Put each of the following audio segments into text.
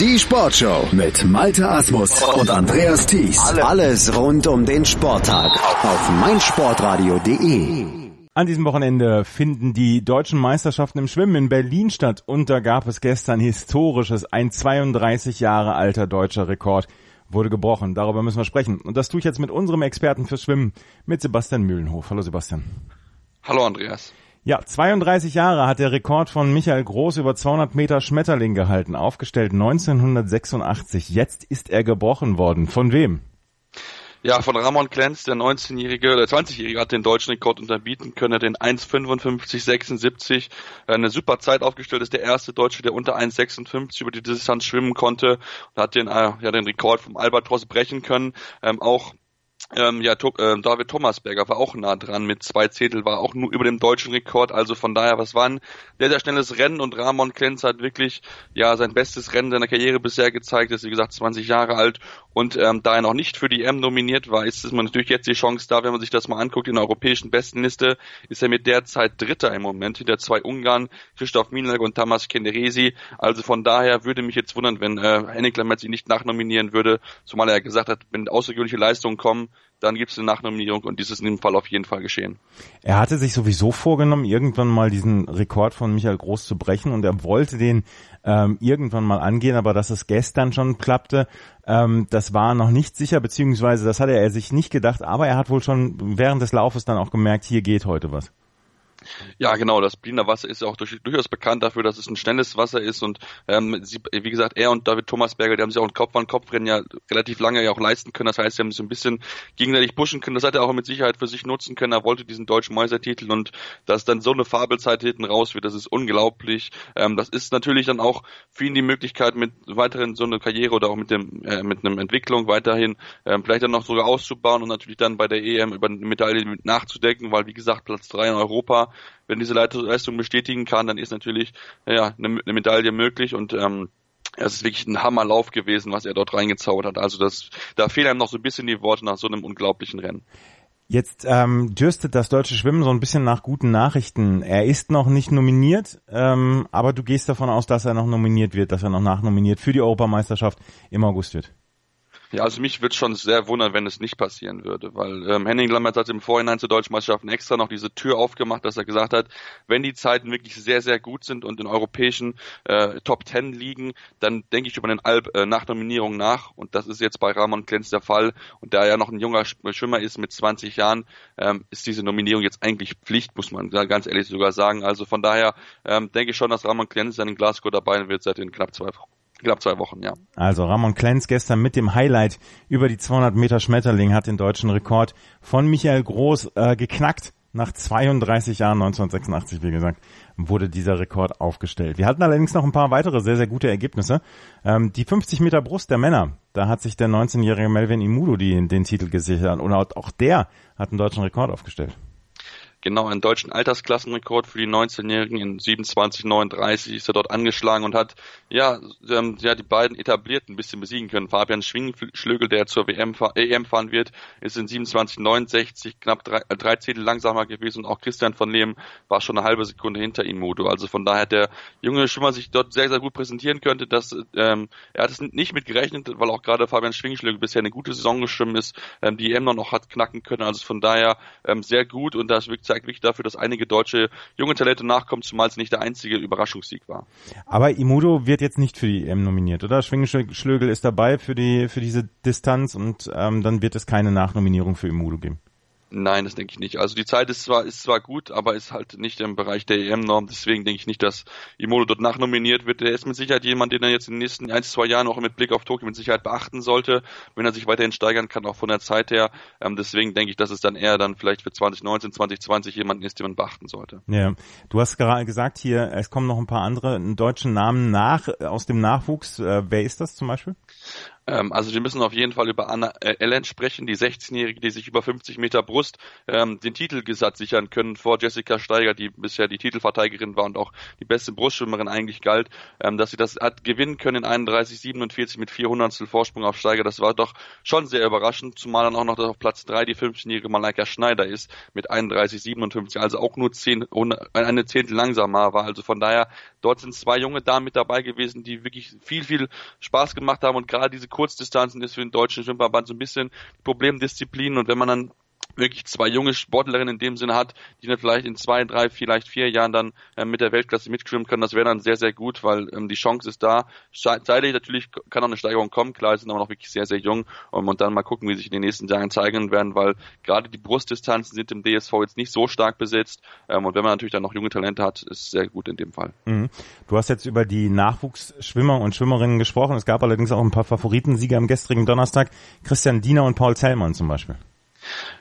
Die Sportshow mit Malte Asmus und Andreas Thies. Alles rund um den Sporttag auf meinsportradio.de. An diesem Wochenende finden die deutschen Meisterschaften im Schwimmen in Berlin statt und da gab es gestern historisches, ein 32 Jahre alter deutscher Rekord wurde gebrochen. Darüber müssen wir sprechen. Und das tue ich jetzt mit unserem Experten fürs Schwimmen, mit Sebastian Mühlenhof. Hallo Sebastian. Hallo Andreas. Ja, 32 Jahre hat der Rekord von Michael Groß über 200 Meter Schmetterling gehalten, aufgestellt 1986. Jetzt ist er gebrochen worden. Von wem? Ja, von Ramon Klenz, der 19-Jährige oder 20-Jährige hat den deutschen Rekord unterbieten können, den 1,55,76. Eine super Zeit aufgestellt, ist der erste Deutsche, der unter 1,56 über die Distanz schwimmen konnte und hat den, äh, ja, den Rekord vom Albatros brechen können. Ähm, auch ähm, ja, to äh, David Thomasberger war auch nah dran mit zwei Zehntel, war auch nur über dem deutschen Rekord. Also von daher, was war ein sehr, sehr schnelles Rennen und Ramon Klenz hat wirklich ja sein bestes Rennen seiner Karriere bisher gezeigt. Ist wie gesagt 20 Jahre alt und ähm, da er noch nicht für die M nominiert war, ist es natürlich jetzt die Chance da, wenn man sich das mal anguckt in der europäischen Bestenliste, ist er mit der Zeit Dritter im Moment hinter zwei Ungarn, Christoph Minelg und Tamas Kenderesi. Also von daher würde mich jetzt wundern, wenn äh, Henning Lammertz ihn nicht nachnominieren würde, zumal er gesagt hat, wenn außergewöhnliche Leistungen kommen, dann gibt es eine Nachnominierung und dies ist in dem Fall auf jeden Fall geschehen. Er hatte sich sowieso vorgenommen, irgendwann mal diesen Rekord von Michael Groß zu brechen und er wollte den ähm, irgendwann mal angehen, aber dass es gestern schon klappte, ähm, das war noch nicht sicher, beziehungsweise das hatte er sich nicht gedacht, aber er hat wohl schon während des Laufes dann auch gemerkt, hier geht heute was. Ja, genau. Das Berliner Wasser ist auch durch, durchaus bekannt dafür, dass es ein schnelles Wasser ist und ähm, sie, wie gesagt, er und David Thomasberger, die haben sich auch ein Kopf-an-Kopf-Rennen ja relativ lange ja auch leisten können. Das heißt, sie haben sich ein bisschen gegenseitig pushen können. Das hat er auch mit Sicherheit für sich nutzen können. Er wollte diesen deutschen Meistertitel und dass dann so eine Fabelzeit hinten raus wird, das ist unglaublich. Ähm, das ist natürlich dann auch für ihn die Möglichkeit, mit weiteren so eine Karriere oder auch mit dem äh, mit einem Entwicklung weiterhin ähm, vielleicht dann noch sogar auszubauen und natürlich dann bei der EM über eine Medaille nachzudenken, weil wie gesagt Platz drei in Europa wenn diese Leistung bestätigen kann, dann ist natürlich ja, eine, eine Medaille möglich und ähm, es ist wirklich ein Hammerlauf gewesen, was er dort reingezaubert hat. Also das, da fehlen einem noch so ein bisschen die Worte nach so einem unglaublichen Rennen. Jetzt ähm, dürstet das deutsche Schwimmen so ein bisschen nach guten Nachrichten. Er ist noch nicht nominiert, ähm, aber du gehst davon aus, dass er noch nominiert wird, dass er noch nachnominiert für die Europameisterschaft im August wird. Ja, also mich würde schon sehr wundern, wenn es nicht passieren würde, weil ähm, Henning Lammert hat im Vorhinein zur deutschen Meisterschaften extra noch diese Tür aufgemacht, dass er gesagt hat, wenn die Zeiten wirklich sehr, sehr gut sind und in europäischen äh, Top Ten liegen, dann denke ich über den Alp äh, nach Nominierung nach und das ist jetzt bei Ramon Klenz der Fall und da er ja noch ein junger Schwimmer ist mit 20 Jahren, ähm, ist diese Nominierung jetzt eigentlich Pflicht, muss man ganz ehrlich sogar sagen. Also von daher ähm, denke ich schon, dass Ramon Klenz in Glasgow dabei wird seit den knapp zwei Wochen. Knapp zwei Wochen, ja. Also Ramon Klenz gestern mit dem Highlight über die 200 Meter Schmetterling hat den deutschen Rekord von Michael Groß äh, geknackt. Nach 32 Jahren, 1986, wie gesagt, wurde dieser Rekord aufgestellt. Wir hatten allerdings noch ein paar weitere sehr, sehr gute Ergebnisse. Ähm, die 50 Meter Brust der Männer, da hat sich der 19-jährige Melvin Imudo die, den Titel gesichert und auch der hat einen deutschen Rekord aufgestellt genau einen deutschen Altersklassenrekord für die 19-Jährigen in 27,39 ist er dort angeschlagen und hat ja, ähm, ja die beiden etablierten ein bisschen besiegen können. Fabian Schwingenschlögel, der zur WM, EM fahren wird, ist in 27,69 knapp drei, äh, drei Zehntel langsamer gewesen und auch Christian von Lehm war schon eine halbe Sekunde hinter ihm Modo. Also von daher hat der junge Schwimmer sich dort sehr, sehr gut präsentieren könnte. Dass, ähm, er hat es nicht mit gerechnet, weil auch gerade Fabian Schwingenschlögel bisher eine gute Saison geschwimmen ist, ähm, die EM noch hat knacken können. Also von daher ähm, sehr gut und das wirkt zeigt wirklich dafür, dass einige deutsche junge Talente nachkommen, zumal es nicht der einzige Überraschungssieg war. Aber Imudo wird jetzt nicht für die EM nominiert, oder? Schwingenschlögel ist dabei für die für diese Distanz und ähm, dann wird es keine Nachnominierung für Imudo geben. Nein, das denke ich nicht. Also die Zeit ist zwar ist zwar gut, aber ist halt nicht im Bereich der EM-Norm. Deswegen denke ich nicht, dass Imodo dort nachnominiert wird. Er ist mit Sicherheit jemand, den er jetzt in den nächsten ein, zwei Jahren auch mit Blick auf Tokio mit Sicherheit beachten sollte, wenn er sich weiterhin steigern kann, auch von der Zeit her. Ähm, deswegen denke ich, dass es dann eher dann vielleicht für 2019, 2020 jemanden ist, den man beachten sollte. Ja, du hast gerade gesagt hier, es kommen noch ein paar andere deutsche Namen nach aus dem Nachwuchs. Äh, wer ist das zum Beispiel? Ähm, also wir müssen auf jeden Fall über Anna äh, Ellen sprechen, die 16-Jährige, die sich über 50 Meter Brust ähm, den Titelgesatz sichern können vor Jessica Steiger, die bisher die Titelverteidigerin war und auch die beste Brustschwimmerin eigentlich galt, ähm, dass sie das hat gewinnen können in 31,47 mit 400 Vorsprung auf Steiger. Das war doch schon sehr überraschend, zumal dann auch noch auf Platz 3 die 15-jährige Malaika Schneider ist mit 31,57, also auch nur 10, eine Zehntel langsamer war. Also von daher, dort sind zwei junge Damen mit dabei gewesen, die wirklich viel, viel Spaß gemacht haben und gerade diese Kurzdistanzen ist für den deutschen Schwimmverband so ein bisschen Problemdisziplin. Und wenn man dann wirklich zwei junge Sportlerinnen in dem Sinne hat, die dann vielleicht in zwei, drei, vielleicht vier Jahren dann ähm, mit der Weltklasse mitschwimmen können, das wäre dann sehr, sehr gut, weil ähm, die Chance ist da. Zeitlich natürlich kann auch eine Steigerung kommen, klar, sind aber noch wirklich sehr, sehr jung um, und dann mal gucken, wie sich in den nächsten Jahren zeigen werden, weil gerade die Brustdistanzen sind im DSV jetzt nicht so stark besetzt ähm, und wenn man natürlich dann noch junge Talente hat, ist sehr gut in dem Fall. Mhm. Du hast jetzt über die Nachwuchsschwimmer und Schwimmerinnen gesprochen, es gab allerdings auch ein paar Favoritensieger am gestrigen Donnerstag, Christian Diener und Paul Zellmann zum Beispiel.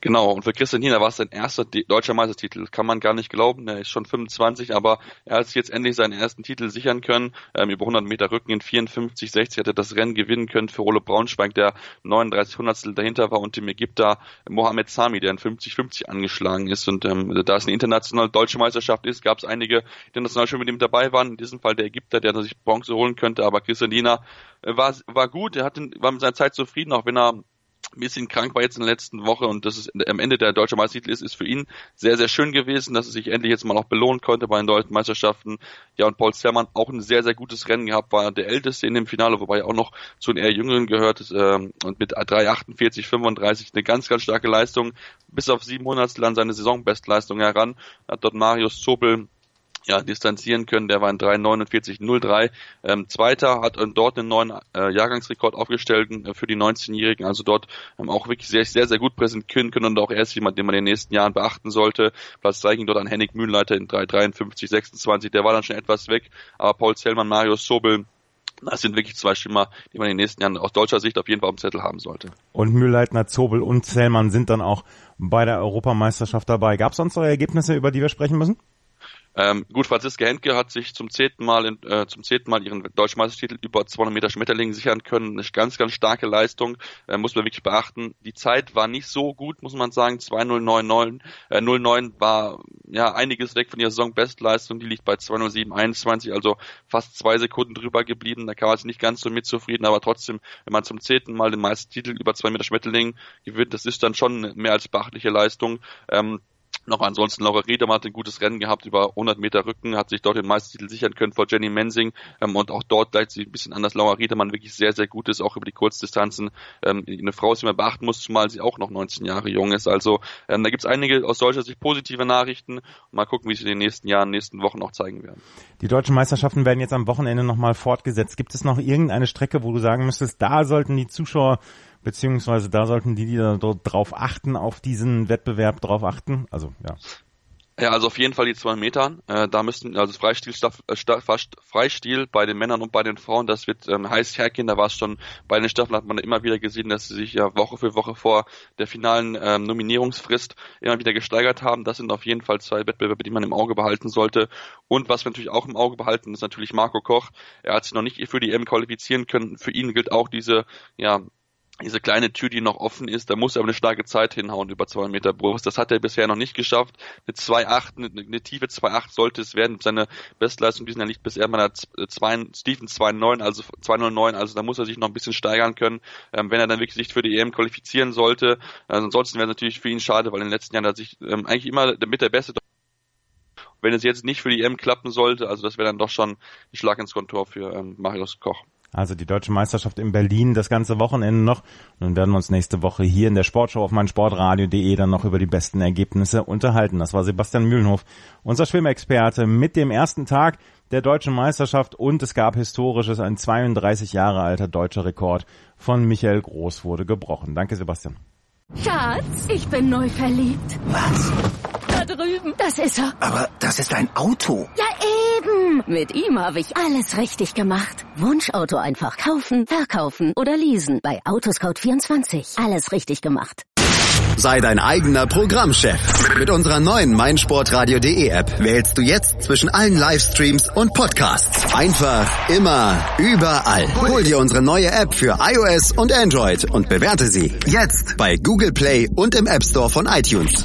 Genau, und für Christian Hiener war es sein erster deutscher Meistertitel. Kann man gar nicht glauben, er ist schon 25, aber er hat sich jetzt endlich seinen ersten Titel sichern können. Ähm, über 100 Meter Rücken in 54, 60 hat er das Rennen gewinnen können für Ole Braunschweig, der 39 Hundertstel dahinter war und dem Ägypter Mohamed Sami, der in 50-50 angeschlagen ist. Und ähm, da es eine internationale deutsche Meisterschaft ist, gab es einige, die international schon mit ihm dabei waren. In diesem Fall der Ägypter, der sich Bronze holen könnte, aber Christian Hiener äh, war, war gut, er hat, war mit seiner Zeit zufrieden, auch wenn er ein bisschen krank war jetzt in der letzten Woche und das ist am Ende der deutsche Meistertitel ist, ist für ihn sehr, sehr schön gewesen, dass er sich endlich jetzt mal auch belohnen konnte bei den deutschen Meisterschaften. Ja, und Paul Zermann auch ein sehr, sehr gutes Rennen gehabt, war der älteste in dem Finale, wobei er auch noch zu den eher jüngeren gehört ähm, und mit 3,48, 35 eine ganz, ganz starke Leistung, bis auf 700 an seine Saisonbestleistung heran, hat dort Marius Zobel ja, distanzieren können. Der war in 3,49,03. Ähm, Zweiter hat ähm, dort einen neuen äh, Jahrgangsrekord aufgestellt äh, für die 19-Jährigen. Also dort ähm, auch wirklich sehr, sehr, sehr gut präsentieren können und auch erst jemand, den man in den nächsten Jahren beachten sollte. Platz 3 ging dort an Henning Mühlenleiter in 3,53,26. Der war dann schon etwas weg. Aber Paul Zellmann, Marius Sobel, das sind wirklich zwei Schimmer, die man in den nächsten Jahren aus deutscher Sicht auf jeden Fall am Zettel haben sollte. Und Mühlleitner, Zobel und Zellmann sind dann auch bei der Europameisterschaft dabei. Gab es sonst noch Ergebnisse, über die wir sprechen müssen? Ähm, gut, Franziska Henke hat sich zum zehnten Mal in, äh, zum zehnten Mal ihren Deutschmeistertitel über 200 Meter Schmetterling sichern können. Eine ganz, ganz starke Leistung, äh, muss man wirklich beachten. Die Zeit war nicht so gut, muss man sagen. 2.099, äh, 09 war ja einiges weg von ihrer Saisonbestleistung. Die liegt bei 2.0721, also fast zwei Sekunden drüber geblieben. Da kann man sich nicht ganz so mit zufrieden, aber trotzdem, wenn man zum zehnten Mal den Meistertitel über 2 Meter Schmetterling gewinnt, das ist dann schon mehr als beachtliche Leistung. Ähm, noch ansonsten Laura Riedemann hat ein gutes Rennen gehabt über 100 Meter Rücken, hat sich dort den Meistertitel sichern können vor Jenny Mensing ähm, und auch dort gleicht sie ein bisschen anders. Laura Riedemann wirklich sehr, sehr gut ist, auch über die Kurzdistanzen. Ähm, eine Frau, die man beachten muss, zumal sie auch noch 19 Jahre jung ist. Also ähm, da gibt es einige aus deutscher Sicht positive Nachrichten. Mal gucken, wie sie in den nächsten Jahren, nächsten Wochen auch zeigen werden. Die deutschen Meisterschaften werden jetzt am Wochenende nochmal fortgesetzt. Gibt es noch irgendeine Strecke, wo du sagen müsstest, da sollten die Zuschauer beziehungsweise da sollten die, die da dort drauf achten, auf diesen Wettbewerb drauf achten. Also ja. Ja, also auf jeden Fall die zwei Metern. Äh, da müssten also Freistil, äh, Freistil bei den Männern und bei den Frauen, das wird ähm, heiß hergehen. Da war es schon bei den Staffeln hat man immer wieder gesehen, dass sie sich ja Woche für Woche vor der finalen ähm, Nominierungsfrist immer wieder gesteigert haben. Das sind auf jeden Fall zwei Wettbewerbe, die man im Auge behalten sollte. Und was wir natürlich auch im Auge behalten, ist natürlich Marco Koch. Er hat sich noch nicht für die M qualifizieren können. Für ihn gilt auch diese ja diese kleine Tür, die noch offen ist, da muss er aber eine starke Zeit hinhauen über zwei Meter Brust. Das hat er bisher noch nicht geschafft. Eine 2,8, eine, eine tiefe 2,8 sollte es werden. Seine Bestleistung diesen Jahr liegt bisher bei einer 2, Stephen 2,9, also 2,09, also da muss er sich noch ein bisschen steigern können, ähm, wenn er dann wirklich sich für die EM qualifizieren sollte. Also ansonsten wäre es natürlich für ihn schade, weil in den letzten Jahren hat sich ähm, eigentlich immer mit der Beste wenn es jetzt nicht für die EM klappen sollte, also das wäre dann doch schon ein Schlag ins Kontor für ähm, Marius Koch. Also die deutsche Meisterschaft in Berlin das ganze Wochenende noch. Und dann werden wir uns nächste Woche hier in der Sportshow auf meinsportradio.de dann noch über die besten Ergebnisse unterhalten. Das war Sebastian Mühlenhof, unser Schwimmexperte mit dem ersten Tag der deutschen Meisterschaft und es gab historisches, ein 32 Jahre alter deutscher Rekord von Michael Groß wurde gebrochen. Danke Sebastian. Schatz, ich bin neu verliebt. Was? Da drüben. Das ist er. Aber das ist ein Auto. Ja, eben. Mit ihm habe ich alles richtig gemacht. Wunschauto einfach kaufen, verkaufen oder leasen. Bei Autoscout24. Alles richtig gemacht. Sei dein eigener Programmchef. Mit unserer neuen meinsportradio.de App wählst du jetzt zwischen allen Livestreams und Podcasts. Einfach, immer, überall. Hol dir unsere neue App für iOS und Android und bewerte sie jetzt bei Google Play und im App Store von iTunes.